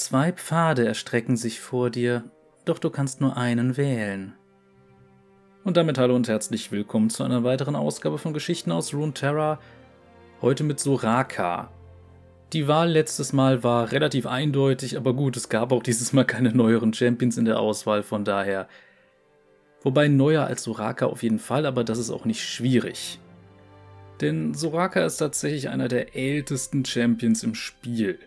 Zwei Pfade erstrecken sich vor dir, doch du kannst nur einen wählen. Und damit hallo und herzlich willkommen zu einer weiteren Ausgabe von Geschichten aus Runeterra. Heute mit Soraka. Die Wahl letztes Mal war relativ eindeutig, aber gut, es gab auch dieses Mal keine neueren Champions in der Auswahl, von daher. Wobei neuer als Soraka auf jeden Fall, aber das ist auch nicht schwierig. Denn Soraka ist tatsächlich einer der ältesten Champions im Spiel.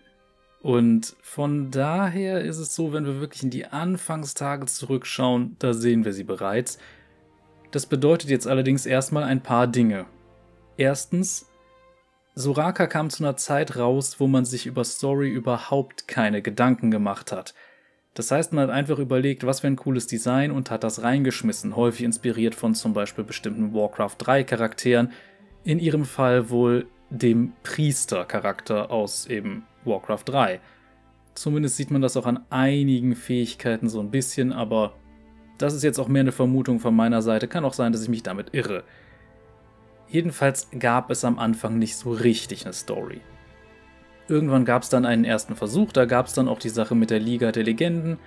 Und von daher ist es so, wenn wir wirklich in die Anfangstage zurückschauen, da sehen wir sie bereits. Das bedeutet jetzt allerdings erstmal ein paar Dinge. Erstens, Soraka kam zu einer Zeit raus, wo man sich über Story überhaupt keine Gedanken gemacht hat. Das heißt, man hat einfach überlegt, was für ein cooles Design und hat das reingeschmissen, häufig inspiriert von zum Beispiel bestimmten Warcraft 3 Charakteren, in ihrem Fall wohl dem Priester-Charakter aus eben Warcraft 3. Zumindest sieht man das auch an einigen Fähigkeiten so ein bisschen, aber das ist jetzt auch mehr eine Vermutung von meiner Seite. Kann auch sein, dass ich mich damit irre. Jedenfalls gab es am Anfang nicht so richtig eine Story. Irgendwann gab es dann einen ersten Versuch, da gab es dann auch die Sache mit der Liga der Legenden.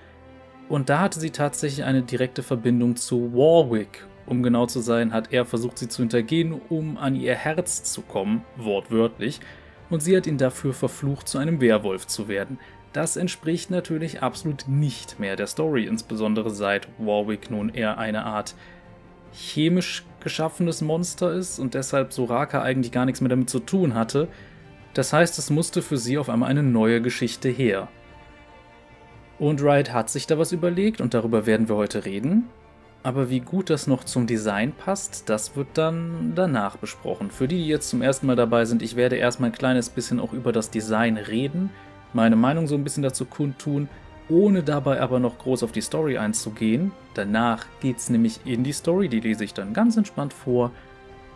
Und da hatte sie tatsächlich eine direkte Verbindung zu Warwick. Um genau zu sein, hat er versucht, sie zu hintergehen, um an ihr Herz zu kommen, wortwörtlich und sie hat ihn dafür verflucht, zu einem Werwolf zu werden. Das entspricht natürlich absolut nicht mehr der Story, insbesondere seit Warwick nun eher eine Art chemisch geschaffenes Monster ist und deshalb Soraka eigentlich gar nichts mehr damit zu tun hatte. Das heißt, es musste für sie auf einmal eine neue Geschichte her. Und Riot hat sich da was überlegt und darüber werden wir heute reden. Aber wie gut das noch zum Design passt, das wird dann danach besprochen. Für die, die jetzt zum ersten Mal dabei sind, ich werde erstmal ein kleines bisschen auch über das Design reden, meine Meinung so ein bisschen dazu kundtun, ohne dabei aber noch groß auf die Story einzugehen. Danach geht es nämlich in die Story, die lese ich dann ganz entspannt vor.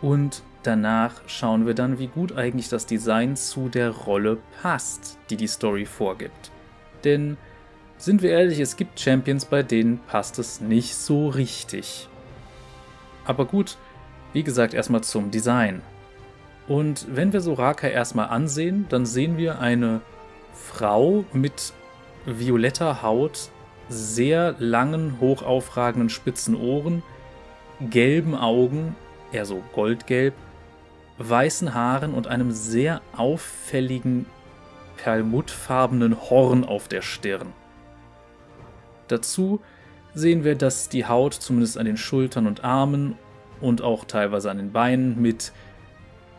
Und danach schauen wir dann, wie gut eigentlich das Design zu der Rolle passt, die die Story vorgibt. Denn sind wir ehrlich, es gibt Champions, bei denen passt es nicht so richtig. Aber gut, wie gesagt, erstmal zum Design. Und wenn wir Soraka erstmal ansehen, dann sehen wir eine Frau mit violetter Haut, sehr langen, hochaufragenden spitzen Ohren, gelben Augen, eher so goldgelb, weißen Haaren und einem sehr auffälligen perlmuttfarbenen Horn auf der Stirn. Dazu sehen wir, dass die Haut zumindest an den Schultern und Armen und auch teilweise an den Beinen mit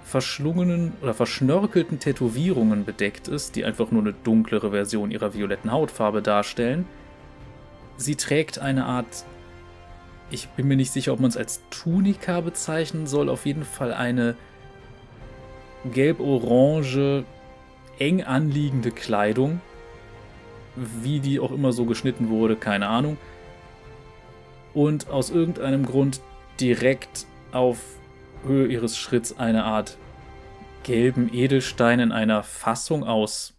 verschlungenen oder verschnörkelten Tätowierungen bedeckt ist, die einfach nur eine dunklere Version ihrer violetten Hautfarbe darstellen. Sie trägt eine Art, ich bin mir nicht sicher, ob man es als Tunika bezeichnen soll, auf jeden Fall eine gelb-orange, eng anliegende Kleidung, wie die auch immer so geschnitten wurde, keine Ahnung. Und aus irgendeinem Grund direkt auf Höhe ihres Schritts eine Art gelben Edelstein in einer Fassung aus,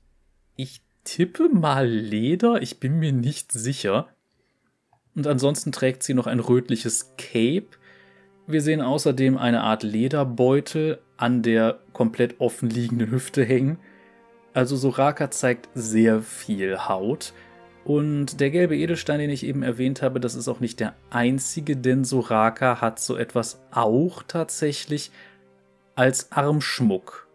ich tippe mal Leder, ich bin mir nicht sicher. Und ansonsten trägt sie noch ein rötliches Cape. Wir sehen außerdem eine Art Lederbeutel an der komplett offen liegenden Hüfte hängen also Soraka zeigt sehr viel Haut. Und der gelbe Edelstein, den ich eben erwähnt habe, das ist auch nicht der einzige, denn Soraka hat so etwas auch tatsächlich als Armschmuck.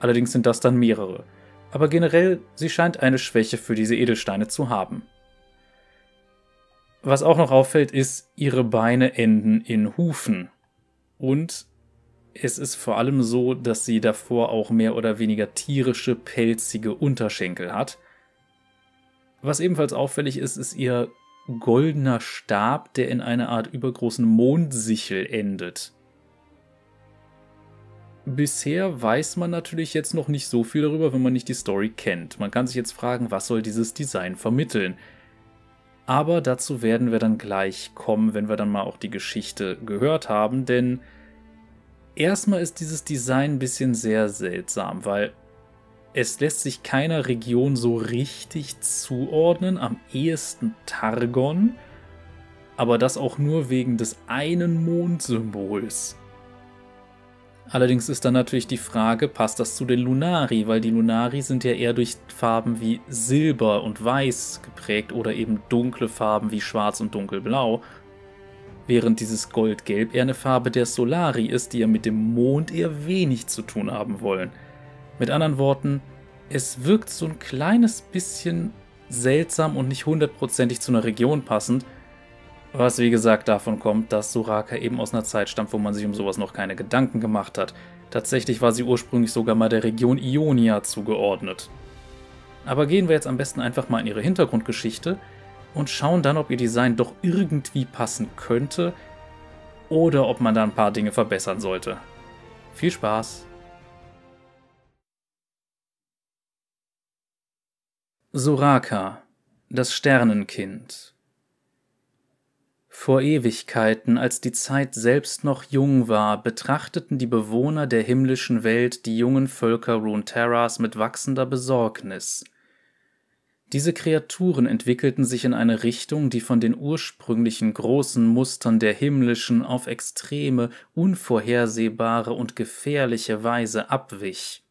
Allerdings sind das dann mehrere. Aber generell, sie scheint eine Schwäche für diese Edelsteine zu haben. Was auch noch auffällt, ist, ihre Beine enden in Hufen. Und es ist vor allem so, dass sie davor auch mehr oder weniger tierische, pelzige Unterschenkel hat. Was ebenfalls auffällig ist, ist ihr goldener Stab, der in einer Art übergroßen Mondsichel endet. Bisher weiß man natürlich jetzt noch nicht so viel darüber, wenn man nicht die Story kennt. Man kann sich jetzt fragen, was soll dieses Design vermitteln? Aber dazu werden wir dann gleich kommen, wenn wir dann mal auch die Geschichte gehört haben, denn Erstmal ist dieses Design ein bisschen sehr seltsam, weil es lässt sich keiner Region so richtig zuordnen, am ehesten Targon, aber das auch nur wegen des einen Mondsymbols. Allerdings ist dann natürlich die Frage, passt das zu den Lunari, weil die Lunari sind ja eher durch Farben wie Silber und Weiß geprägt oder eben dunkle Farben wie Schwarz und Dunkelblau, während dieses Goldgelb eher eine Farbe der Solari ist, die ja mit dem Mond eher wenig zu tun haben wollen. Mit anderen Worten, es wirkt so ein kleines bisschen seltsam und nicht hundertprozentig zu einer Region passend, was wie gesagt davon kommt, dass Soraka eben aus einer Zeit stammt, wo man sich um sowas noch keine Gedanken gemacht hat. Tatsächlich war sie ursprünglich sogar mal der Region Ionia zugeordnet. Aber gehen wir jetzt am besten einfach mal in ihre Hintergrundgeschichte und schauen dann, ob ihr Design doch irgendwie passen könnte oder ob man da ein paar Dinge verbessern sollte. Viel Spaß! Soraka, das Sternenkind vor Ewigkeiten, als die Zeit selbst noch jung war, betrachteten die Bewohner der himmlischen Welt die jungen Völker Runeterras mit wachsender Besorgnis. Diese Kreaturen entwickelten sich in eine Richtung, die von den ursprünglichen großen Mustern der himmlischen auf extreme, unvorhersehbare und gefährliche Weise abwich.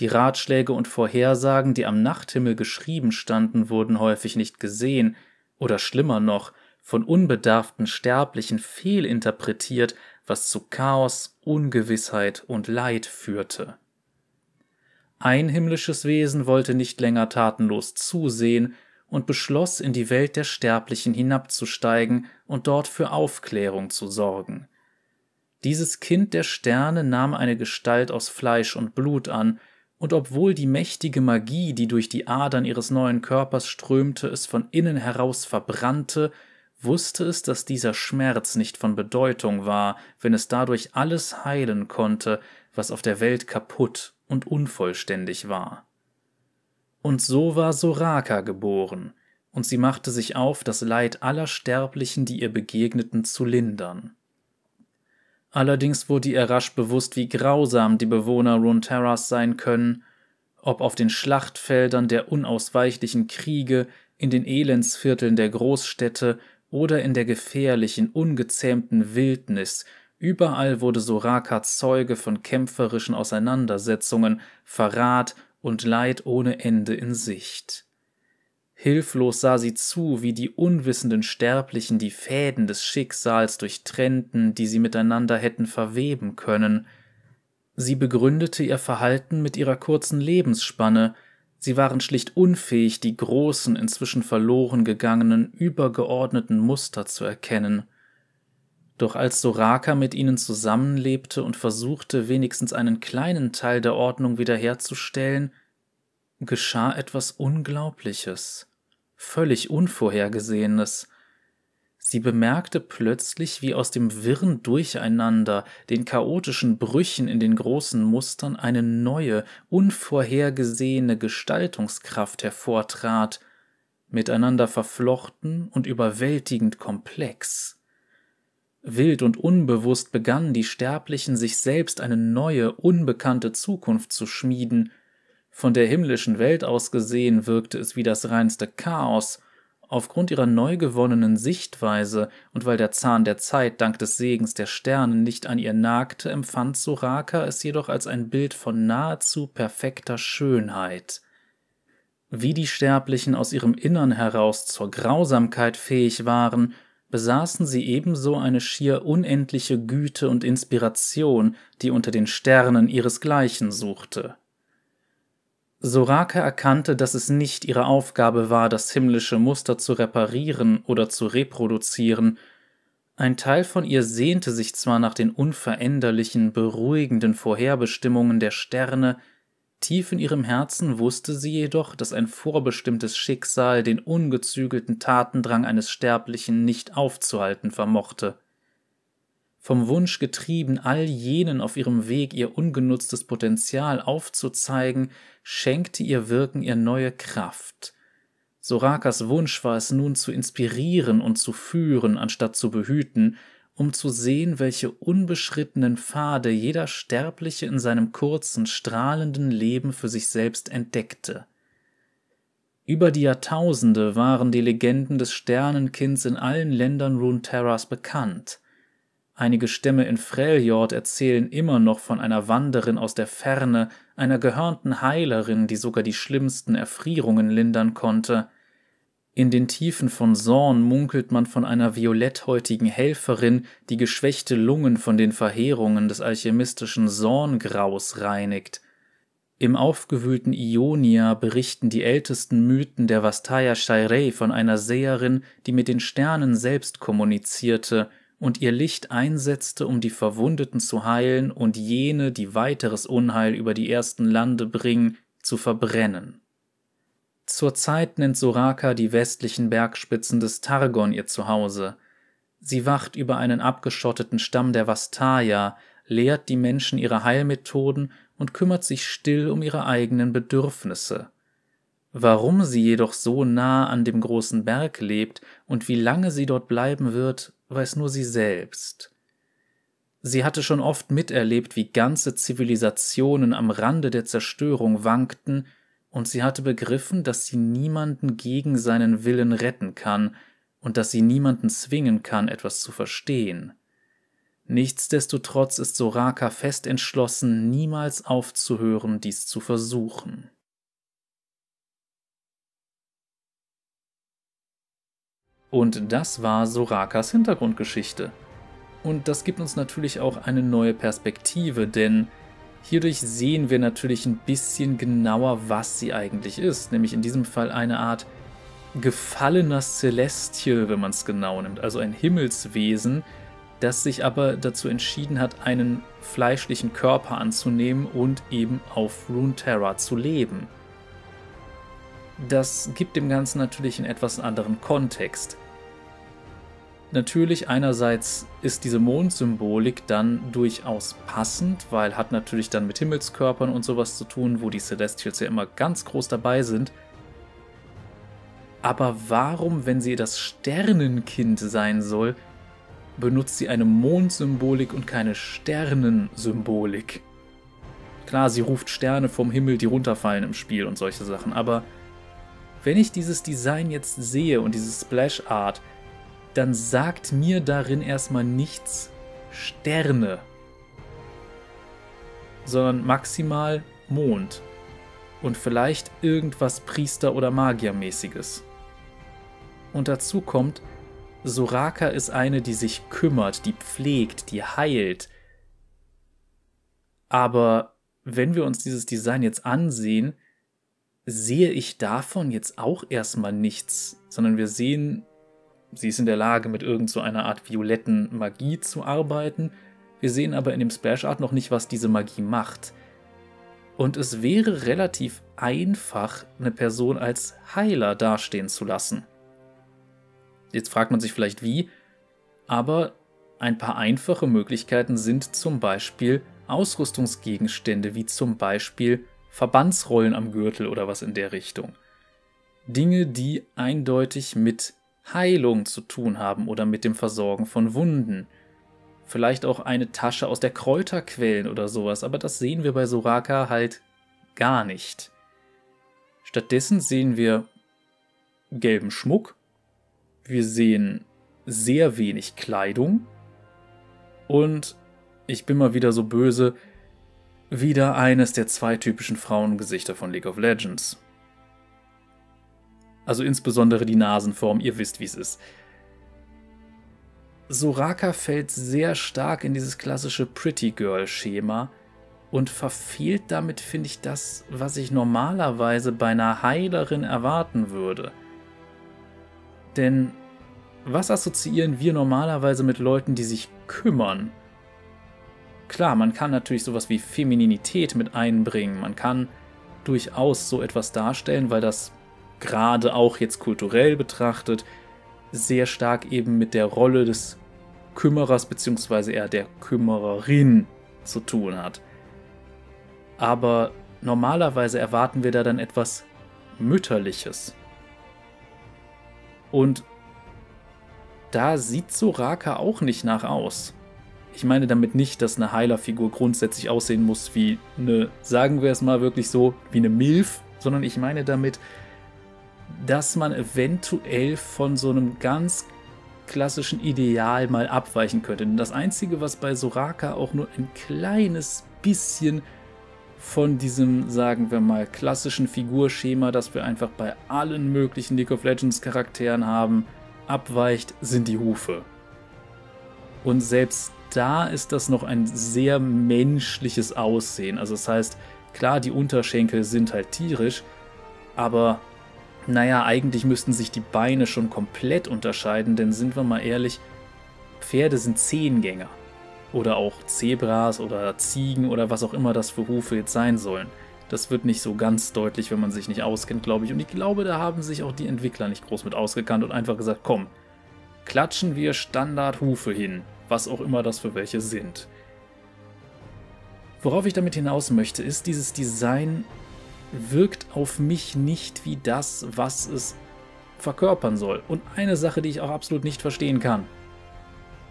Die Ratschläge und Vorhersagen, die am Nachthimmel geschrieben standen, wurden häufig nicht gesehen, oder schlimmer noch, von unbedarften Sterblichen fehlinterpretiert, was zu Chaos, Ungewissheit und Leid führte. Ein himmlisches Wesen wollte nicht länger tatenlos zusehen und beschloss, in die Welt der Sterblichen hinabzusteigen und dort für Aufklärung zu sorgen. Dieses Kind der Sterne nahm eine Gestalt aus Fleisch und Blut an, und obwohl die mächtige Magie, die durch die Adern ihres neuen Körpers strömte, es von innen heraus verbrannte, wusste es, dass dieser Schmerz nicht von Bedeutung war, wenn es dadurch alles heilen konnte, was auf der Welt kaputt und unvollständig war. Und so war Soraka geboren, und sie machte sich auf, das Leid aller Sterblichen, die ihr begegneten, zu lindern. Allerdings wurde ihr rasch bewusst, wie grausam die Bewohner Runeterras sein können, ob auf den Schlachtfeldern der unausweichlichen Kriege, in den Elendsvierteln der Großstädte oder in der gefährlichen, ungezähmten Wildnis, überall wurde Soraka Zeuge von kämpferischen Auseinandersetzungen, Verrat und Leid ohne Ende in Sicht. Hilflos sah sie zu, wie die unwissenden Sterblichen die Fäden des Schicksals durchtrennten, die sie miteinander hätten verweben können. Sie begründete ihr Verhalten mit ihrer kurzen Lebensspanne, Sie waren schlicht unfähig, die großen, inzwischen verloren gegangenen, übergeordneten Muster zu erkennen. Doch als Soraka mit ihnen zusammenlebte und versuchte, wenigstens einen kleinen Teil der Ordnung wiederherzustellen, geschah etwas Unglaubliches, völlig Unvorhergesehenes. Sie bemerkte plötzlich, wie aus dem wirren Durcheinander, den chaotischen Brüchen in den großen Mustern eine neue, unvorhergesehene Gestaltungskraft hervortrat, miteinander verflochten und überwältigend komplex. Wild und unbewusst begannen die Sterblichen sich selbst eine neue, unbekannte Zukunft zu schmieden. Von der himmlischen Welt aus gesehen wirkte es wie das reinste Chaos, Aufgrund ihrer neu gewonnenen Sichtweise und weil der Zahn der Zeit dank des Segens der Sterne nicht an ihr nagte, empfand Soraka es jedoch als ein Bild von nahezu perfekter Schönheit. Wie die Sterblichen aus ihrem Innern heraus zur Grausamkeit fähig waren, besaßen sie ebenso eine schier unendliche Güte und Inspiration, die unter den Sternen ihresgleichen suchte. Soraka erkannte, dass es nicht ihre Aufgabe war, das himmlische Muster zu reparieren oder zu reproduzieren. Ein Teil von ihr sehnte sich zwar nach den unveränderlichen, beruhigenden Vorherbestimmungen der Sterne, tief in ihrem Herzen wusste sie jedoch, dass ein vorbestimmtes Schicksal den ungezügelten Tatendrang eines Sterblichen nicht aufzuhalten vermochte vom Wunsch getrieben, all jenen auf ihrem Weg ihr ungenutztes Potenzial aufzuzeigen, schenkte ihr Wirken ihr neue Kraft. Sorakas Wunsch war es nun zu inspirieren und zu führen, anstatt zu behüten, um zu sehen, welche unbeschrittenen Pfade jeder Sterbliche in seinem kurzen, strahlenden Leben für sich selbst entdeckte. Über die Jahrtausende waren die Legenden des Sternenkinds in allen Ländern Runeterras bekannt. Einige Stämme in Freljord erzählen immer noch von einer Wanderin aus der Ferne, einer gehörnten Heilerin, die sogar die schlimmsten Erfrierungen lindern konnte. In den Tiefen von Sorn munkelt man von einer violetthäutigen Helferin, die geschwächte Lungen von den Verheerungen des alchemistischen Sorngraus reinigt. Im aufgewühlten Ionia berichten die ältesten Mythen der Vastaya Shairei von einer Seherin, die mit den Sternen selbst kommunizierte und ihr Licht einsetzte, um die Verwundeten zu heilen und jene, die weiteres Unheil über die ersten Lande bringen, zu verbrennen. Zurzeit nennt Soraka die westlichen Bergspitzen des Targon ihr Zuhause. Sie wacht über einen abgeschotteten Stamm der Vastaya, lehrt die Menschen ihre Heilmethoden und kümmert sich still um ihre eigenen Bedürfnisse. Warum sie jedoch so nah an dem großen Berg lebt und wie lange sie dort bleiben wird, weiß nur sie selbst. Sie hatte schon oft miterlebt, wie ganze Zivilisationen am Rande der Zerstörung wankten und sie hatte begriffen, dass sie niemanden gegen seinen Willen retten kann und dass sie niemanden zwingen kann, etwas zu verstehen. Nichtsdestotrotz ist Soraka fest entschlossen, niemals aufzuhören, dies zu versuchen. Und das war Sorakas Hintergrundgeschichte. Und das gibt uns natürlich auch eine neue Perspektive, denn Hierdurch sehen wir natürlich ein bisschen genauer, was sie eigentlich ist, nämlich in diesem Fall eine Art gefallener Celestial, wenn man es genau nimmt, also ein Himmelswesen, das sich aber dazu entschieden hat, einen fleischlichen Körper anzunehmen und eben auf Runeterra zu leben. Das gibt dem Ganzen natürlich einen etwas anderen Kontext. Natürlich, einerseits ist diese Mondsymbolik dann durchaus passend, weil hat natürlich dann mit Himmelskörpern und sowas zu tun, wo die Celestials ja immer ganz groß dabei sind. Aber warum, wenn sie das Sternenkind sein soll, benutzt sie eine Mondsymbolik und keine Sternensymbolik? Klar, sie ruft Sterne vom Himmel, die runterfallen im Spiel und solche Sachen, aber wenn ich dieses Design jetzt sehe und dieses Splash Art, dann sagt mir darin erstmal nichts Sterne, sondern maximal Mond und vielleicht irgendwas Priester- oder Magiermäßiges. Und dazu kommt, Soraka ist eine, die sich kümmert, die pflegt, die heilt. Aber wenn wir uns dieses Design jetzt ansehen, sehe ich davon jetzt auch erstmal nichts, sondern wir sehen Sie ist in der Lage, mit irgend so einer Art violetten Magie zu arbeiten. Wir sehen aber in dem Splash Art noch nicht, was diese Magie macht. Und es wäre relativ einfach, eine Person als Heiler dastehen zu lassen. Jetzt fragt man sich vielleicht wie, aber ein paar einfache Möglichkeiten sind zum Beispiel Ausrüstungsgegenstände, wie zum Beispiel Verbandsrollen am Gürtel oder was in der Richtung. Dinge, die eindeutig mit Heilung zu tun haben oder mit dem Versorgen von Wunden. Vielleicht auch eine Tasche aus der Kräuterquellen oder sowas, aber das sehen wir bei Soraka halt gar nicht. Stattdessen sehen wir gelben Schmuck, wir sehen sehr wenig Kleidung und ich bin mal wieder so böse, wieder eines der zwei typischen Frauengesichter von League of Legends. Also insbesondere die Nasenform, ihr wisst, wie es ist. Soraka fällt sehr stark in dieses klassische Pretty Girl-Schema und verfehlt damit, finde ich, das, was ich normalerweise bei einer Heilerin erwarten würde. Denn was assoziieren wir normalerweise mit Leuten, die sich kümmern? Klar, man kann natürlich sowas wie Femininität mit einbringen, man kann durchaus so etwas darstellen, weil das gerade auch jetzt kulturell betrachtet, sehr stark eben mit der Rolle des Kümmerers bzw. eher der Kümmererin zu tun hat. Aber normalerweise erwarten wir da dann etwas Mütterliches. Und da sieht Soraka auch nicht nach aus. Ich meine damit nicht, dass eine Heilerfigur grundsätzlich aussehen muss wie eine, sagen wir es mal wirklich so, wie eine Milf, sondern ich meine damit, dass man eventuell von so einem ganz klassischen Ideal mal abweichen könnte. Denn das Einzige, was bei Soraka auch nur ein kleines bisschen von diesem, sagen wir mal, klassischen Figurschema, das wir einfach bei allen möglichen League of Legends Charakteren haben, abweicht, sind die Hufe. Und selbst da ist das noch ein sehr menschliches Aussehen. Also das heißt, klar, die Unterschenkel sind halt tierisch, aber naja, eigentlich müssten sich die Beine schon komplett unterscheiden, denn sind wir mal ehrlich, Pferde sind Zehengänger. Oder auch Zebras oder Ziegen oder was auch immer das für Hufe jetzt sein sollen. Das wird nicht so ganz deutlich, wenn man sich nicht auskennt, glaube ich. Und ich glaube, da haben sich auch die Entwickler nicht groß mit ausgekannt und einfach gesagt, komm, klatschen wir Standardhufe hin, was auch immer das für welche sind. Worauf ich damit hinaus möchte, ist, dieses Design wirkt auf mich nicht wie das, was es verkörpern soll. Und eine Sache, die ich auch absolut nicht verstehen kann.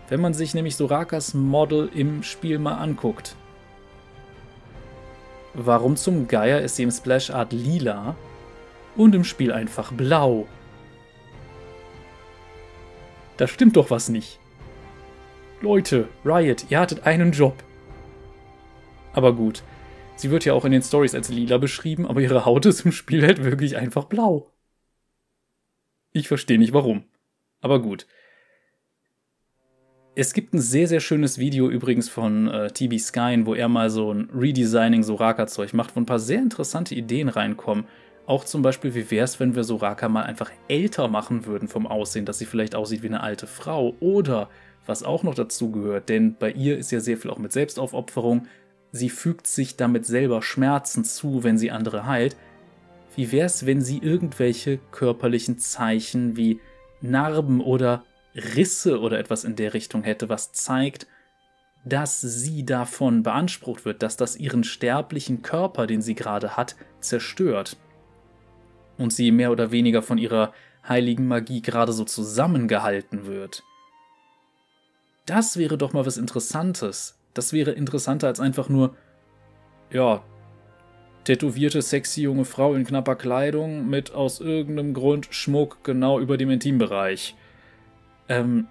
Wenn man sich nämlich Sorakas Model im Spiel mal anguckt, warum zum Geier ist sie im Splash Art lila und im Spiel einfach blau? Da stimmt doch was nicht. Leute, Riot, ihr hattet einen Job. Aber gut, Sie wird ja auch in den Stories als lila beschrieben, aber ihre Haut ist im Spiel halt wirklich einfach blau. Ich verstehe nicht warum. Aber gut. Es gibt ein sehr, sehr schönes Video übrigens von äh, TB Skyn, wo er mal so ein Redesigning Soraka-Zeug macht, wo ein paar sehr interessante Ideen reinkommen. Auch zum Beispiel, wie wäre es, wenn wir Soraka mal einfach älter machen würden vom Aussehen, dass sie vielleicht aussieht wie eine alte Frau. Oder, was auch noch dazu gehört, denn bei ihr ist ja sehr viel auch mit Selbstaufopferung, sie fügt sich damit selber Schmerzen zu, wenn sie andere heilt. Wie wär's, wenn sie irgendwelche körperlichen Zeichen wie Narben oder Risse oder etwas in der Richtung hätte, was zeigt, dass sie davon beansprucht wird, dass das ihren sterblichen Körper, den sie gerade hat, zerstört. Und sie mehr oder weniger von ihrer heiligen Magie gerade so zusammengehalten wird. Das wäre doch mal was Interessantes. Das wäre interessanter als einfach nur, ja, tätowierte, sexy junge Frau in knapper Kleidung mit aus irgendeinem Grund Schmuck genau über dem Intimbereich. Ähm,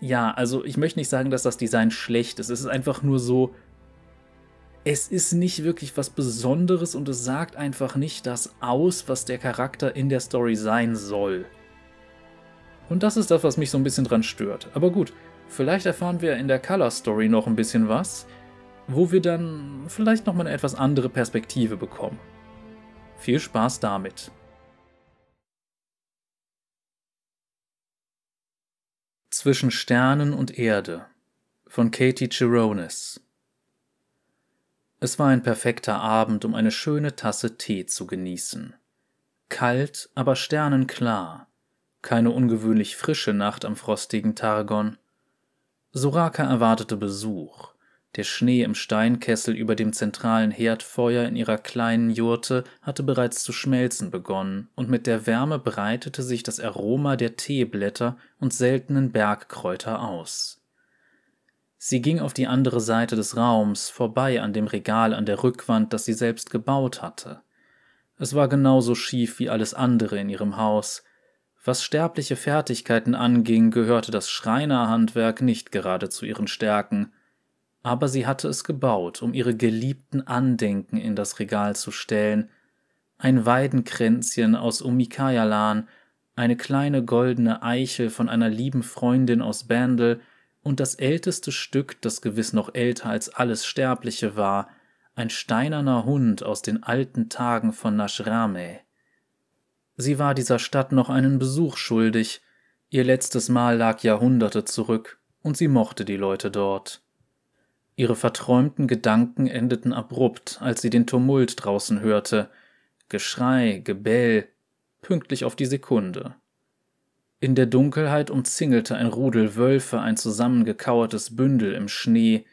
ja, also ich möchte nicht sagen, dass das Design schlecht ist. Es ist einfach nur so, es ist nicht wirklich was Besonderes und es sagt einfach nicht das aus, was der Charakter in der Story sein soll. Und das ist das, was mich so ein bisschen dran stört. Aber gut, Vielleicht erfahren wir in der Color Story noch ein bisschen was, wo wir dann vielleicht nochmal eine etwas andere Perspektive bekommen. Viel Spaß damit. Zwischen Sternen und Erde von Katie Chironis Es war ein perfekter Abend, um eine schöne Tasse Tee zu genießen. Kalt, aber sternenklar. Keine ungewöhnlich frische Nacht am frostigen Targon. Soraka erwartete Besuch. Der Schnee im Steinkessel über dem zentralen Herdfeuer in ihrer kleinen Jurte hatte bereits zu schmelzen begonnen, und mit der Wärme breitete sich das Aroma der Teeblätter und seltenen Bergkräuter aus. Sie ging auf die andere Seite des Raums, vorbei an dem Regal an der Rückwand, das sie selbst gebaut hatte. Es war genauso schief wie alles andere in ihrem Haus, was sterbliche Fertigkeiten anging, gehörte das Schreinerhandwerk nicht gerade zu ihren Stärken, aber sie hatte es gebaut, um ihre geliebten Andenken in das Regal zu stellen, ein Weidenkränzchen aus Umikayalan, eine kleine goldene Eichel von einer lieben Freundin aus Bandel und das älteste Stück, das gewiss noch älter als alles Sterbliche war, ein steinerner Hund aus den alten Tagen von Nashrame. Sie war dieser Stadt noch einen Besuch schuldig, ihr letztes Mal lag Jahrhunderte zurück, und sie mochte die Leute dort. Ihre verträumten Gedanken endeten abrupt, als sie den Tumult draußen hörte, Geschrei, Gebell, pünktlich auf die Sekunde. In der Dunkelheit umzingelte ein Rudel Wölfe ein zusammengekauertes Bündel im Schnee.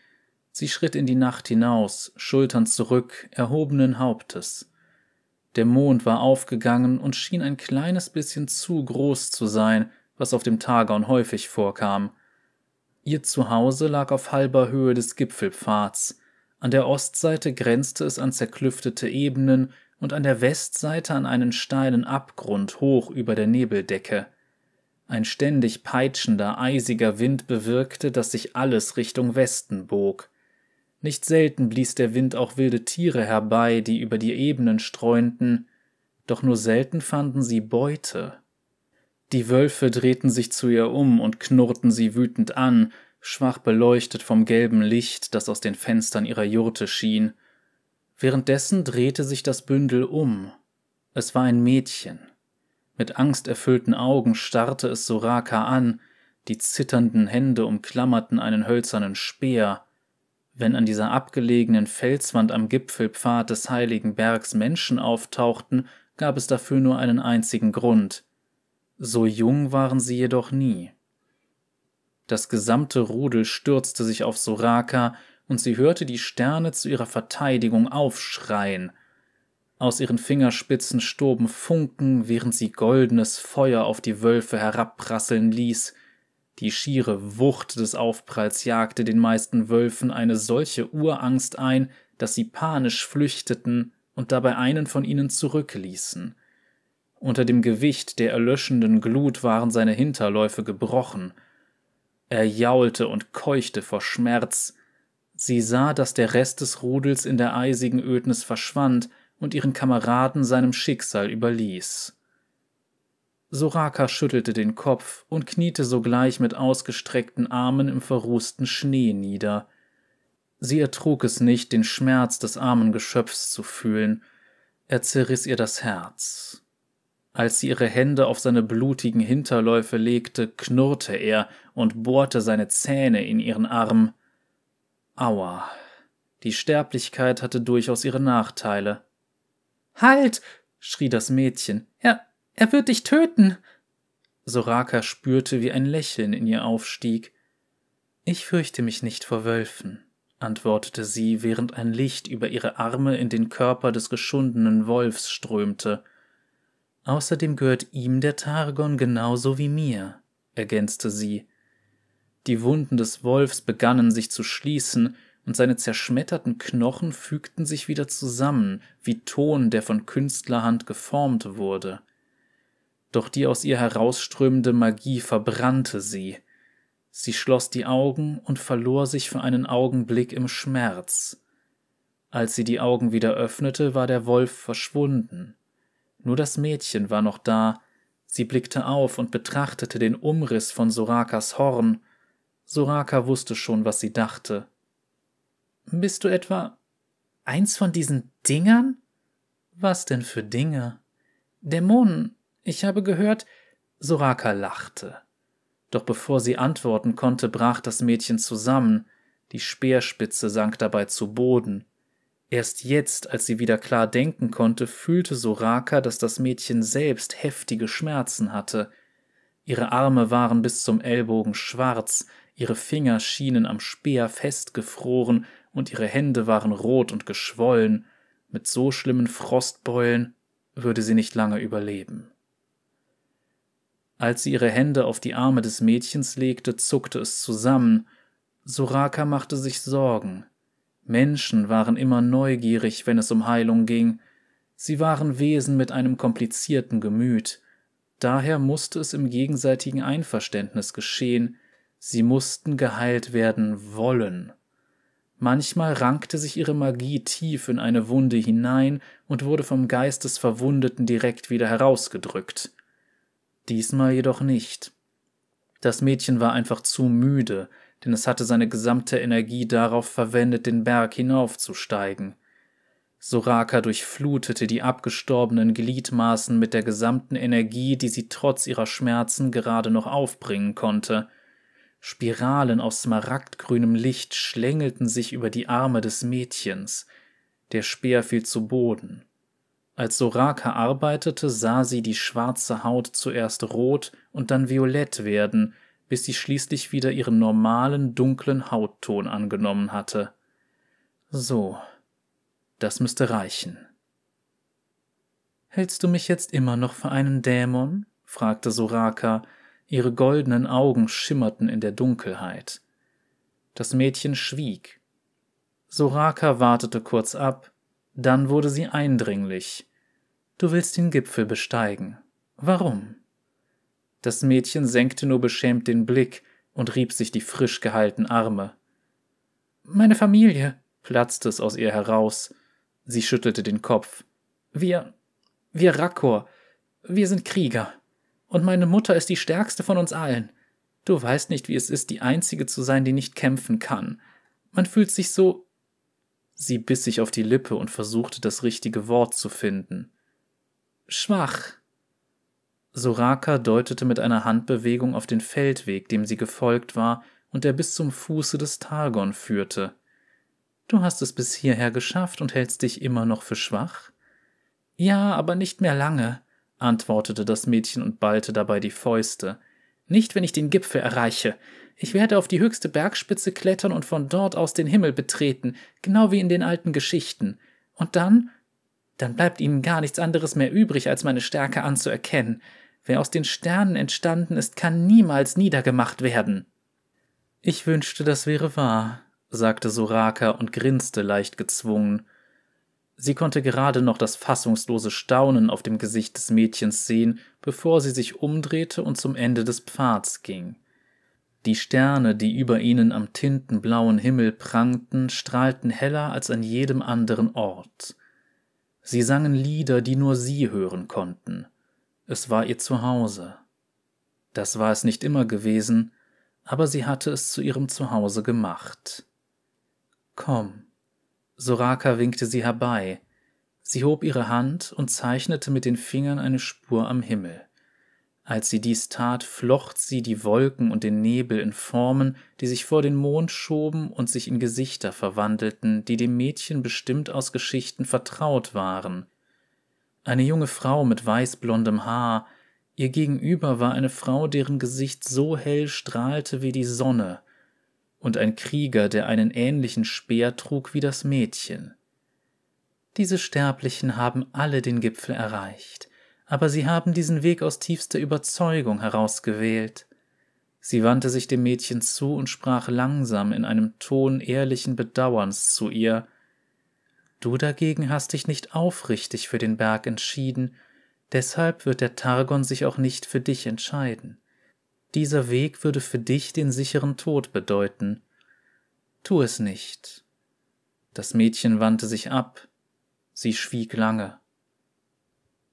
Sie schritt in die Nacht hinaus, Schultern zurück, erhobenen Hauptes. Der Mond war aufgegangen und schien ein kleines bisschen zu groß zu sein, was auf dem Targon häufig vorkam. Ihr Zuhause lag auf halber Höhe des Gipfelpfads. An der Ostseite grenzte es an zerklüftete Ebenen und an der Westseite an einen steilen Abgrund hoch über der Nebeldecke. Ein ständig peitschender, eisiger Wind bewirkte, dass sich alles Richtung Westen bog. Nicht selten blies der Wind auch wilde Tiere herbei, die über die Ebenen streunten, doch nur selten fanden sie Beute. Die Wölfe drehten sich zu ihr um und knurrten sie wütend an, schwach beleuchtet vom gelben Licht, das aus den Fenstern ihrer Jurte schien. Währenddessen drehte sich das Bündel um. Es war ein Mädchen. Mit angsterfüllten Augen starrte es Soraka an, die zitternden Hände umklammerten einen hölzernen Speer. Wenn an dieser abgelegenen Felswand am Gipfelpfad des heiligen Bergs Menschen auftauchten, gab es dafür nur einen einzigen Grund. So jung waren sie jedoch nie. Das gesamte Rudel stürzte sich auf Soraka, und sie hörte die Sterne zu ihrer Verteidigung aufschreien. Aus ihren Fingerspitzen stoben Funken, während sie goldenes Feuer auf die Wölfe herabprasseln ließ. Die schiere Wucht des Aufpralls jagte den meisten Wölfen eine solche Urangst ein, dass sie panisch flüchteten und dabei einen von ihnen zurückließen. Unter dem Gewicht der erlöschenden Glut waren seine Hinterläufe gebrochen. Er jaulte und keuchte vor Schmerz. Sie sah, dass der Rest des Rudels in der eisigen Ödnis verschwand und ihren Kameraden seinem Schicksal überließ. Soraka schüttelte den Kopf und kniete sogleich mit ausgestreckten Armen im verrußten Schnee nieder. Sie ertrug es nicht, den Schmerz des armen Geschöpfs zu fühlen, er zerriss ihr das Herz. Als sie ihre Hände auf seine blutigen Hinterläufe legte, knurrte er und bohrte seine Zähne in ihren Arm. Aua. Die Sterblichkeit hatte durchaus ihre Nachteile. Halt! schrie das Mädchen. Er, er wird dich töten! Soraka spürte, wie ein Lächeln in ihr aufstieg. Ich fürchte mich nicht vor Wölfen, antwortete sie, während ein Licht über ihre Arme in den Körper des geschundenen Wolfs strömte. Außerdem gehört ihm der Targon genauso wie mir, ergänzte sie. Die Wunden des Wolfs begannen sich zu schließen, und seine zerschmetterten Knochen fügten sich wieder zusammen, wie Ton, der von Künstlerhand geformt wurde. Doch die aus ihr herausströmende Magie verbrannte sie. Sie schloss die Augen und verlor sich für einen Augenblick im Schmerz. Als sie die Augen wieder öffnete, war der Wolf verschwunden. Nur das Mädchen war noch da. Sie blickte auf und betrachtete den Umriss von Sorakas Horn. Soraka wusste schon, was sie dachte. Bist du etwa eins von diesen Dingern? Was denn für Dinge? Dämonen. Ich habe gehört. Soraka lachte. Doch bevor sie antworten konnte, brach das Mädchen zusammen. Die Speerspitze sank dabei zu Boden. Erst jetzt, als sie wieder klar denken konnte, fühlte Soraka, dass das Mädchen selbst heftige Schmerzen hatte. Ihre Arme waren bis zum Ellbogen schwarz, ihre Finger schienen am Speer festgefroren und ihre Hände waren rot und geschwollen. Mit so schlimmen Frostbeulen würde sie nicht lange überleben. Als sie ihre Hände auf die Arme des Mädchens legte, zuckte es zusammen. Soraka machte sich Sorgen. Menschen waren immer neugierig, wenn es um Heilung ging. Sie waren Wesen mit einem komplizierten Gemüt. Daher musste es im gegenseitigen Einverständnis geschehen. Sie mussten geheilt werden wollen. Manchmal rankte sich ihre Magie tief in eine Wunde hinein und wurde vom Geist des Verwundeten direkt wieder herausgedrückt. Diesmal jedoch nicht. Das Mädchen war einfach zu müde, denn es hatte seine gesamte Energie darauf verwendet, den Berg hinaufzusteigen. Soraka durchflutete die abgestorbenen Gliedmaßen mit der gesamten Energie, die sie trotz ihrer Schmerzen gerade noch aufbringen konnte. Spiralen aus smaragdgrünem Licht schlängelten sich über die Arme des Mädchens. Der Speer fiel zu Boden. Als Soraka arbeitete, sah sie die schwarze Haut zuerst rot und dann violett werden, bis sie schließlich wieder ihren normalen dunklen Hautton angenommen hatte. So, das müsste reichen. Hältst du mich jetzt immer noch für einen Dämon? fragte Soraka, ihre goldenen Augen schimmerten in der Dunkelheit. Das Mädchen schwieg. Soraka wartete kurz ab, dann wurde sie eindringlich. Du willst den Gipfel besteigen. Warum? Das Mädchen senkte nur beschämt den Blick und rieb sich die frisch geheilten Arme. Meine Familie, platzte es aus ihr heraus. Sie schüttelte den Kopf. Wir, wir Rakor, wir sind Krieger. Und meine Mutter ist die stärkste von uns allen. Du weißt nicht, wie es ist, die einzige zu sein, die nicht kämpfen kann. Man fühlt sich so. Sie biss sich auf die Lippe und versuchte das richtige Wort zu finden. Schwach. Soraka deutete mit einer Handbewegung auf den Feldweg, dem sie gefolgt war und der bis zum Fuße des Targon führte. Du hast es bis hierher geschafft und hältst dich immer noch für schwach? Ja, aber nicht mehr lange, antwortete das Mädchen und ballte dabei die Fäuste. Nicht, wenn ich den Gipfel erreiche. Ich werde auf die höchste Bergspitze klettern und von dort aus den Himmel betreten, genau wie in den alten Geschichten. Und dann? Dann bleibt ihnen gar nichts anderes mehr übrig, als meine Stärke anzuerkennen. Wer aus den Sternen entstanden ist, kann niemals niedergemacht werden. Ich wünschte, das wäre wahr, sagte Soraka und grinste leicht gezwungen. Sie konnte gerade noch das fassungslose Staunen auf dem Gesicht des Mädchens sehen, bevor sie sich umdrehte und zum Ende des Pfads ging. Die Sterne, die über ihnen am tintenblauen Himmel prangten, strahlten heller als an jedem anderen Ort. Sie sangen Lieder, die nur sie hören konnten. Es war ihr Zuhause. Das war es nicht immer gewesen, aber sie hatte es zu ihrem Zuhause gemacht. Komm, Soraka winkte sie herbei. Sie hob ihre Hand und zeichnete mit den Fingern eine Spur am Himmel. Als sie dies tat, flocht sie die Wolken und den Nebel in Formen, die sich vor den Mond schoben und sich in Gesichter verwandelten, die dem Mädchen bestimmt aus Geschichten vertraut waren. Eine junge Frau mit weißblondem Haar, ihr gegenüber war eine Frau, deren Gesicht so hell strahlte wie die Sonne, und ein Krieger, der einen ähnlichen Speer trug wie das Mädchen. Diese Sterblichen haben alle den Gipfel erreicht, aber sie haben diesen Weg aus tiefster Überzeugung herausgewählt. Sie wandte sich dem Mädchen zu und sprach langsam in einem Ton ehrlichen Bedauerns zu ihr. Du dagegen hast dich nicht aufrichtig für den Berg entschieden, deshalb wird der Targon sich auch nicht für dich entscheiden. Dieser Weg würde für dich den sicheren Tod bedeuten. Tu es nicht. Das Mädchen wandte sich ab. Sie schwieg lange.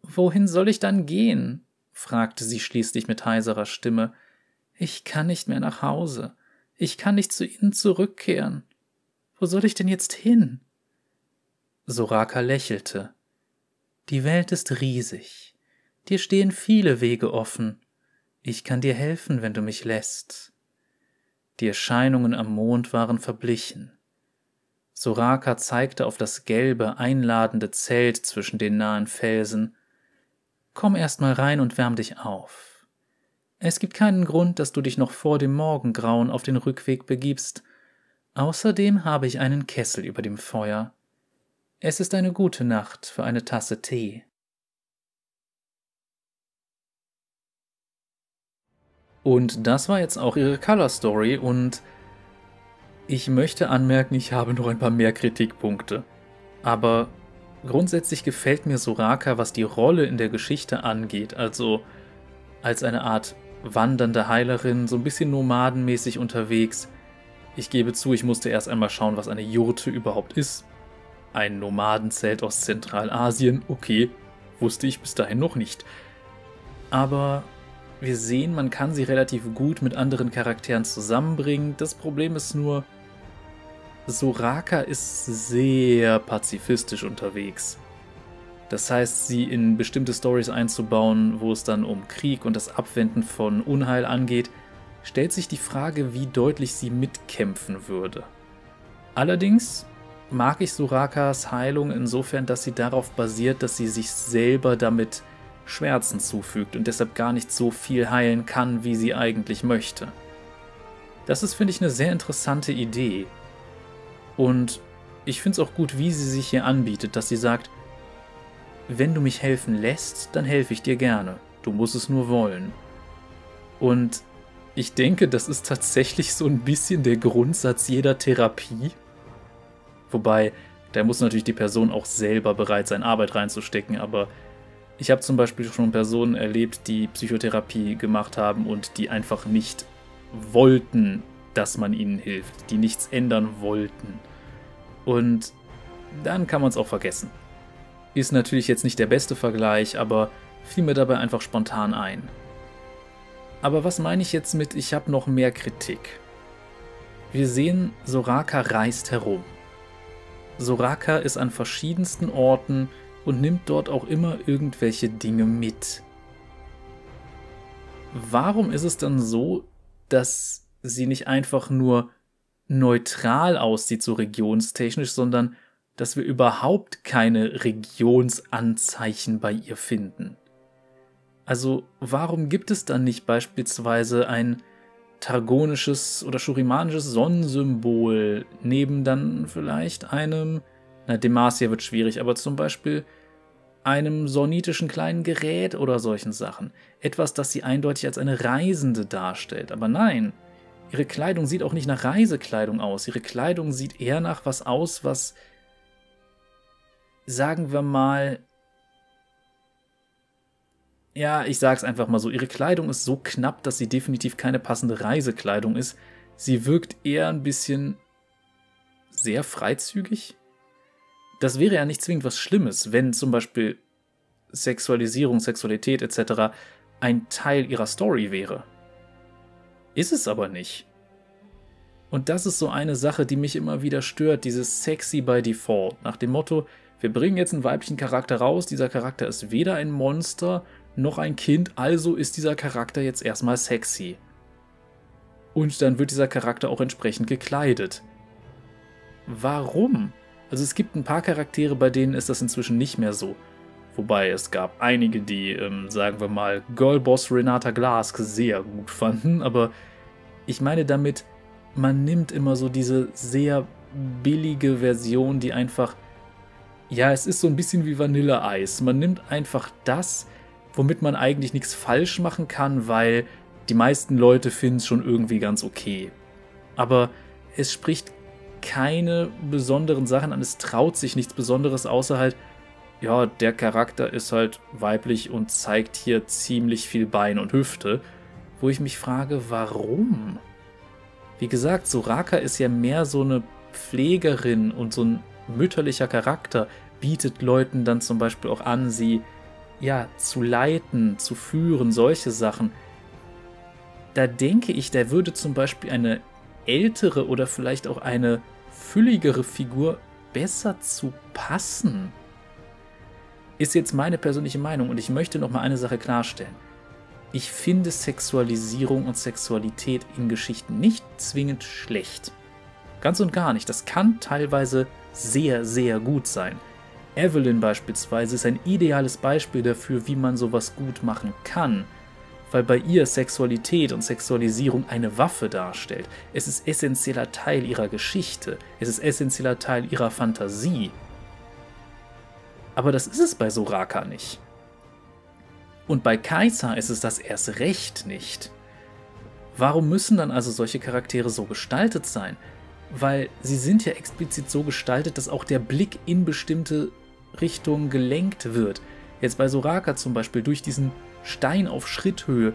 Wohin soll ich dann gehen? fragte sie schließlich mit heiserer Stimme. Ich kann nicht mehr nach Hause. Ich kann nicht zu Ihnen zurückkehren. Wo soll ich denn jetzt hin? Soraka lächelte. Die Welt ist riesig. Dir stehen viele Wege offen. Ich kann dir helfen, wenn du mich lässt. Die Erscheinungen am Mond waren verblichen. Soraka zeigte auf das gelbe, einladende Zelt zwischen den nahen Felsen. Komm erst mal rein und wärm dich auf. Es gibt keinen Grund, dass du dich noch vor dem Morgengrauen auf den Rückweg begibst. Außerdem habe ich einen Kessel über dem Feuer. Es ist eine gute Nacht für eine Tasse Tee. Und das war jetzt auch ihre Color Story und ich möchte anmerken, ich habe noch ein paar mehr Kritikpunkte. Aber grundsätzlich gefällt mir Soraka, was die Rolle in der Geschichte angeht, also als eine Art wandernde Heilerin, so ein bisschen nomadenmäßig unterwegs. Ich gebe zu, ich musste erst einmal schauen, was eine Jurte überhaupt ist. Ein Nomadenzelt aus Zentralasien, okay, wusste ich bis dahin noch nicht. Aber wir sehen, man kann sie relativ gut mit anderen Charakteren zusammenbringen. Das Problem ist nur, Soraka ist sehr pazifistisch unterwegs. Das heißt, sie in bestimmte Stories einzubauen, wo es dann um Krieg und das Abwenden von Unheil angeht, stellt sich die Frage, wie deutlich sie mitkämpfen würde. Allerdings mag ich Sorakas Heilung insofern, dass sie darauf basiert, dass sie sich selber damit Schmerzen zufügt und deshalb gar nicht so viel heilen kann, wie sie eigentlich möchte. Das ist, finde ich, eine sehr interessante Idee. Und ich finde es auch gut, wie sie sich hier anbietet, dass sie sagt, wenn du mich helfen lässt, dann helfe ich dir gerne. Du musst es nur wollen. Und ich denke, das ist tatsächlich so ein bisschen der Grundsatz jeder Therapie. Wobei, da muss natürlich die Person auch selber bereit sein, Arbeit reinzustecken, aber Ich habe zum Beispiel schon Personen erlebt, die Psychotherapie gemacht haben und die einfach nicht wollten, dass man ihnen hilft, die nichts ändern wollten. Und dann kann man es auch vergessen. Ist natürlich jetzt nicht der beste Vergleich, aber fiel mir dabei einfach spontan ein. Aber was meine ich jetzt mit, ich habe noch mehr Kritik? Wir sehen, Soraka reist herum. Soraka ist an verschiedensten Orten und nimmt dort auch immer irgendwelche Dinge mit. Warum ist es dann so, dass sie nicht einfach nur neutral aussieht, so regionstechnisch, sondern dass wir überhaupt keine Regionsanzeichen bei ihr finden? Also warum gibt es dann nicht beispielsweise ein targonisches oder shurimanisches Sonnensymbol neben dann vielleicht einem, na Demacia wird schwierig, aber zum Beispiel einem sonitischen kleinen Gerät oder solchen Sachen. Etwas, das sie eindeutig als eine Reisende darstellt. Aber nein, ihre Kleidung sieht auch nicht nach Reisekleidung aus. Ihre Kleidung sieht eher nach was aus, was, sagen wir mal, ja, ich sag's einfach mal so, ihre Kleidung ist so knapp, dass sie definitiv keine passende Reisekleidung ist. Sie wirkt eher ein bisschen sehr freizügig. Das wäre ja nicht zwingend was Schlimmes, wenn zum Beispiel Sexualisierung, Sexualität etc. ein Teil ihrer Story wäre. Ist es aber nicht. Und das ist so eine Sache, die mich immer wieder stört, dieses sexy by default, nach dem Motto, wir bringen jetzt einen weiblichen Charakter raus, dieser Charakter ist weder ein Monster noch ein Kind, also ist dieser Charakter jetzt erstmal sexy. Und dann wird dieser Charakter auch entsprechend gekleidet. Warum? Also es gibt ein paar Charaktere, bei denen ist das inzwischen nicht mehr so. Wobei es gab einige, die, ähm, sagen wir mal, Girlboss Renata Glask sehr gut fanden, aber ich meine damit, man nimmt immer so diese sehr billige Version, die einfach, ja, es ist so ein bisschen wie Vanilleeis. Man nimmt einfach das, womit man eigentlich nichts falsch machen kann, weil die meisten Leute finden es schon irgendwie ganz okay. Aber es spricht keine besonderen Sachen an, es traut sich nichts Besonderes, außer halt, ja, der Charakter ist halt weiblich und zeigt hier ziemlich viel Bein und Hüfte, wo ich mich frage, warum? Wie gesagt, Soraka ist ja mehr so eine Pflegerin und so ein mütterlicher Charakter, bietet Leuten dann zum Beispiel auch an, sie ja, zu leiten, zu führen, solche Sachen. Da denke ich, da würde zum Beispiel eine ältere oder vielleicht auch eine fülligere Figur besser zu passen. Ist jetzt meine persönliche Meinung und ich möchte noch mal eine Sache klarstellen. Ich finde Sexualisierung und Sexualität in Geschichten nicht zwingend schlecht. Ganz und gar nicht. Das kann teilweise sehr, sehr gut sein. Evelyn beispielsweise ist ein ideales Beispiel dafür, wie man sowas gut machen kann, weil bei ihr Sexualität und Sexualisierung eine Waffe darstellt. Es ist essentieller Teil ihrer Geschichte, es ist essentieller Teil ihrer Fantasie. Aber das ist es bei Soraka nicht. Und bei Kaiser ist es das erst recht nicht. Warum müssen dann also solche Charaktere so gestaltet sein? Weil sie sind ja explizit so gestaltet, dass auch der Blick in bestimmte Richtung gelenkt wird. Jetzt bei Soraka zum Beispiel durch diesen Stein auf Schritthöhe,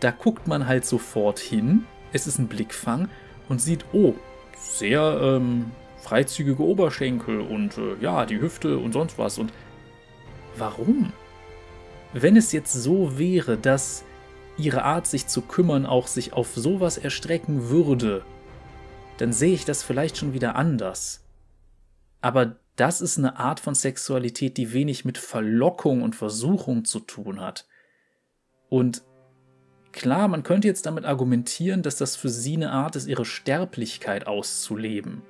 da guckt man halt sofort hin, es ist ein Blickfang und sieht, oh, sehr ähm, freizügige Oberschenkel und äh, ja, die Hüfte und sonst was. Und warum? Wenn es jetzt so wäre, dass ihre Art, sich zu kümmern, auch sich auf sowas erstrecken würde, dann sehe ich das vielleicht schon wieder anders. Aber das ist eine Art von Sexualität, die wenig mit Verlockung und Versuchung zu tun hat. Und klar, man könnte jetzt damit argumentieren, dass das für sie eine Art ist, ihre Sterblichkeit auszuleben.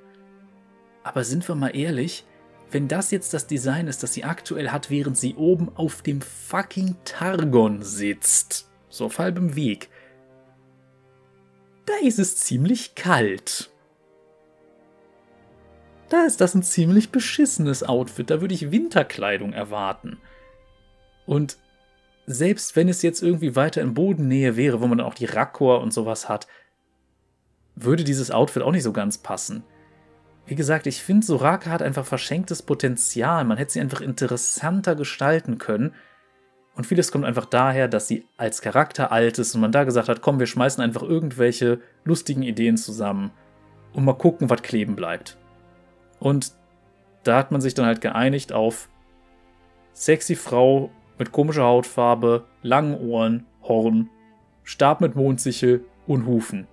Aber sind wir mal ehrlich, wenn das jetzt das Design ist, das sie aktuell hat, während sie oben auf dem fucking Targon sitzt, so auf halbem Weg, da ist es ziemlich kalt da ist das ein ziemlich beschissenes Outfit. Da würde ich Winterkleidung erwarten. Und selbst wenn es jetzt irgendwie weiter in Bodennähe wäre, wo man dann auch die Rakkor und sowas hat, würde dieses Outfit auch nicht so ganz passen. wie gesagt, ich finde, Soraka hat einfach verschenktes Potenzial. Man hätte sie einfach interessanter gestalten können. Und vieles kommt einfach daher, dass sie als Charakter alt ist und man da gesagt hat, komm, wir schmeißen einfach irgendwelche lustigen Ideen zusammen und mal gucken, was kleben bleibt. Und da hat man sich dann halt geeinigt auf sexy Frau mit komischer Hautfarbe, langen Ohren, Horn, Stab mit Mondsichel und Hufen.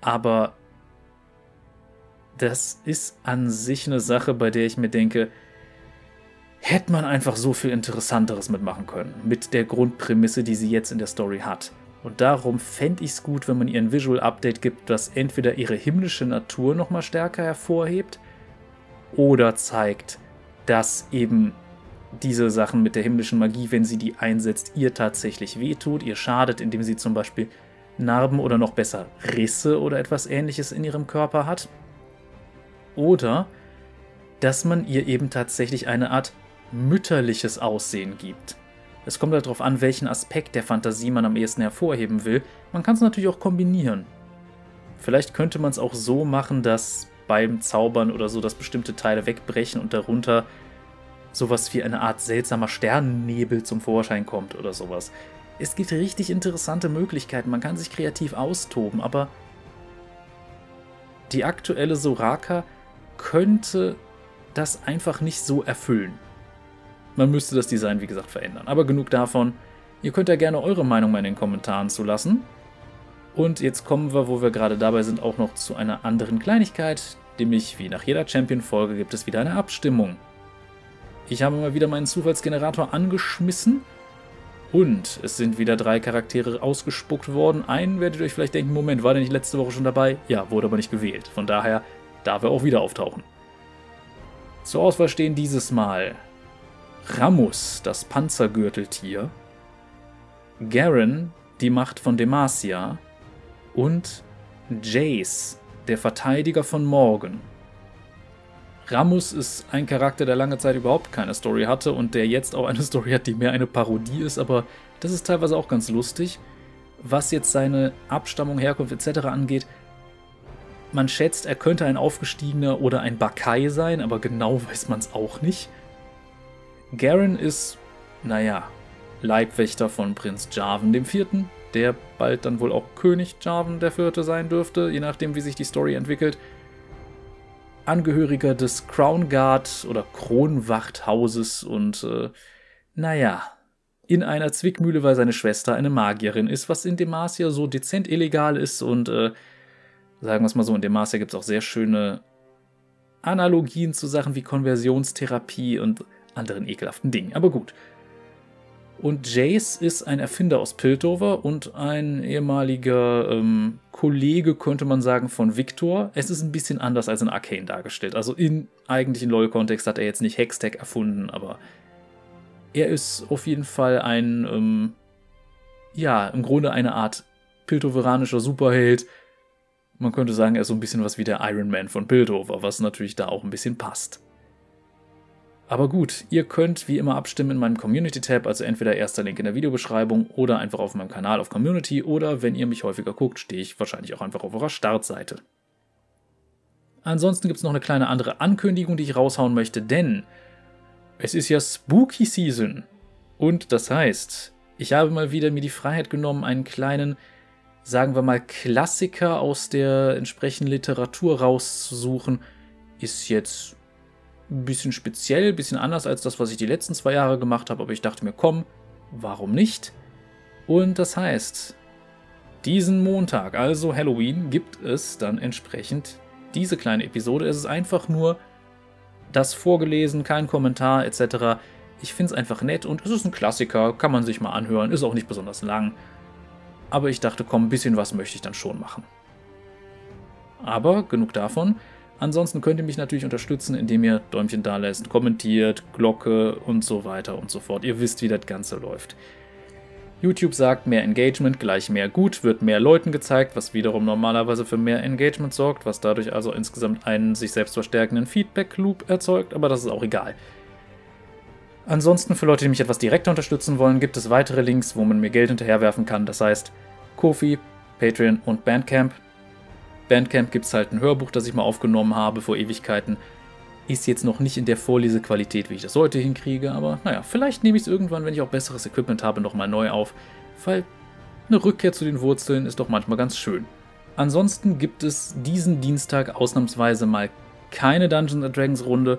Aber das ist an sich eine Sache, bei der ich mir denke, hätte man einfach so viel Interessanteres mitmachen können, mit der Grundprämisse, die sie jetzt in der Story hat. Und darum fände ich es gut, wenn man ihr ein Visual Update gibt, das entweder ihre himmlische Natur nochmal stärker hervorhebt oder zeigt, dass eben diese Sachen mit der himmlischen Magie, wenn sie die einsetzt, ihr tatsächlich wehtut, ihr schadet, indem sie zum Beispiel Narben oder noch besser Risse oder etwas ähnliches in ihrem Körper hat. Oder dass man ihr eben tatsächlich eine Art mütterliches Aussehen gibt. Es kommt halt darauf an, welchen Aspekt der Fantasie man am ehesten hervorheben will. Man kann es natürlich auch kombinieren. Vielleicht könnte man es auch so machen, dass beim Zaubern oder so, dass bestimmte Teile wegbrechen und darunter sowas wie eine Art seltsamer Sternennebel zum Vorschein kommt oder sowas. Es gibt richtig interessante Möglichkeiten, man kann sich kreativ austoben, aber die aktuelle Soraka könnte das einfach nicht so erfüllen. Man müsste das Design, wie gesagt, verändern. Aber genug davon. Ihr könnt ja gerne eure Meinung mal in den Kommentaren zulassen. Und jetzt kommen wir, wo wir gerade dabei sind, auch noch zu einer anderen Kleinigkeit, nämlich wie nach jeder Champion-Folge gibt es wieder eine Abstimmung. Ich habe mal wieder meinen Zufallsgenerator angeschmissen und es sind wieder drei Charaktere ausgespuckt worden. Einen werdet ihr euch vielleicht denken, Moment, war der nicht letzte Woche schon dabei? Ja, wurde aber nicht gewählt. Von daher darf er auch wieder auftauchen. Zur Auswahl stehen dieses Mal Ramus, das Panzergürteltier, Garen, die Macht von Demacia und Jace, der Verteidiger von Morgan. Ramus ist ein Charakter, der lange Zeit überhaupt keine Story hatte und der jetzt auch eine Story hat, die mehr eine Parodie ist, aber das ist teilweise auch ganz lustig. Was jetzt seine Abstammung, Herkunft etc. angeht, man schätzt, er könnte ein Aufgestiegener oder ein Bakai sein, aber genau weiß man es auch nicht. Garen ist, naja, Leibwächter von Prinz Jarvan IV., der bald dann wohl auch König Jarvan IV. sein dürfte, je nachdem, wie sich die Story entwickelt. Angehöriger des Crown Guard oder Kronwachthauses und äh, naja, in einer Zwickmühle, weil seine Schwester eine Magierin ist, was in Demacia so dezent illegal ist und äh, sagen wir es mal so, in Demacia gibt es auch sehr schöne Analogien zu Sachen wie Konversionstherapie und anderen ekelhaften Dingen. Aber gut. Und Jace ist ein Erfinder aus Piltover und ein ehemaliger ähm, Kollege, könnte man sagen, von Victor. Es ist ein bisschen anders als in Arcane dargestellt. Also im eigentlichen LoL-Kontext hat er jetzt nicht Hextech erfunden, aber er ist auf jeden Fall ein, ähm, ja, im Grunde eine Art piltoveranischer Superheld. Man könnte sagen, er ist so ein bisschen was wie der Iron Man von Piltover, was natürlich da auch ein bisschen passt. Aber gut, ihr könnt wie immer abstimmen in meinem Community-Tab, also entweder erster Link in der Videobeschreibung oder einfach auf meinem Kanal auf Community oder wenn ihr mich häufiger guckt, stehe ich wahrscheinlich auch einfach auf eurer Startseite. Ansonsten gibt es noch eine kleine andere Ankündigung, die ich raushauen möchte, denn es ist ja Spooky Season. Und das heißt, ich habe mal wieder mir die Freiheit genommen, einen kleinen, sagen wir mal, Klassiker aus der entsprechenden Literatur rauszusuchen. Ist jetzt ein bisschen speziell, ein bisschen anders als das, was ich die letzten zwei Jahre gemacht habe, aber ich dachte mir, komm, warum nicht? Und das heißt, diesen Montag, also Halloween, gibt es dann entsprechend diese kleine Episode. Es ist einfach nur das vorgelesen, kein Kommentar etc. Ich finde es einfach nett und es ist ein Klassiker, kann man sich mal anhören, ist auch nicht besonders lang. Aber ich dachte, komm, ein bisschen was möchte ich dann schon machen. Aber genug davon. Ansonsten könnt ihr mich natürlich unterstützen, indem ihr Däumchen da lässt, kommentiert, Glocke und so weiter und so fort. Ihr wisst, wie das Ganze läuft. YouTube sagt, mehr Engagement gleich mehr gut, wird mehr Leuten gezeigt, was wiederum normalerweise für mehr Engagement sorgt, was dadurch also insgesamt einen sich selbst verstärkenden Feedback-Loop erzeugt, aber das ist auch egal. Ansonsten für Leute, die mich etwas direkter unterstützen wollen, gibt es weitere Links, wo man mir Geld hinterherwerfen kann. Das heißt Kofi, Patreon und Bandcamp. Bandcamp gibt es halt ein Hörbuch, das ich mal aufgenommen habe vor Ewigkeiten. Ist jetzt noch nicht in der Vorlesequalität, wie ich das heute hinkriege, aber naja, vielleicht nehme ich es irgendwann, wenn ich auch besseres Equipment habe, nochmal neu auf, weil eine Rückkehr zu den Wurzeln ist doch manchmal ganz schön. Ansonsten gibt es diesen Dienstag ausnahmsweise mal keine Dungeons Dragons Runde,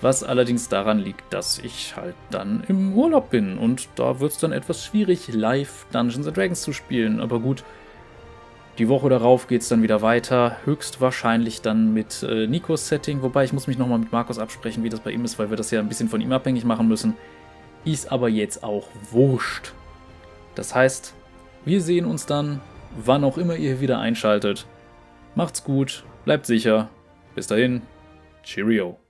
was allerdings daran liegt, dass ich halt dann im Urlaub bin und da wird es dann etwas schwierig, live Dungeons Dragons zu spielen. Aber gut, die Woche darauf geht es dann wieder weiter, höchstwahrscheinlich dann mit äh, Nikos Setting, wobei ich muss mich nochmal mit Markus absprechen, wie das bei ihm ist, weil wir das ja ein bisschen von ihm abhängig machen müssen. Ist aber jetzt auch wurscht. Das heißt, wir sehen uns dann, wann auch immer ihr wieder einschaltet. Macht's gut, bleibt sicher. Bis dahin, Cheerio.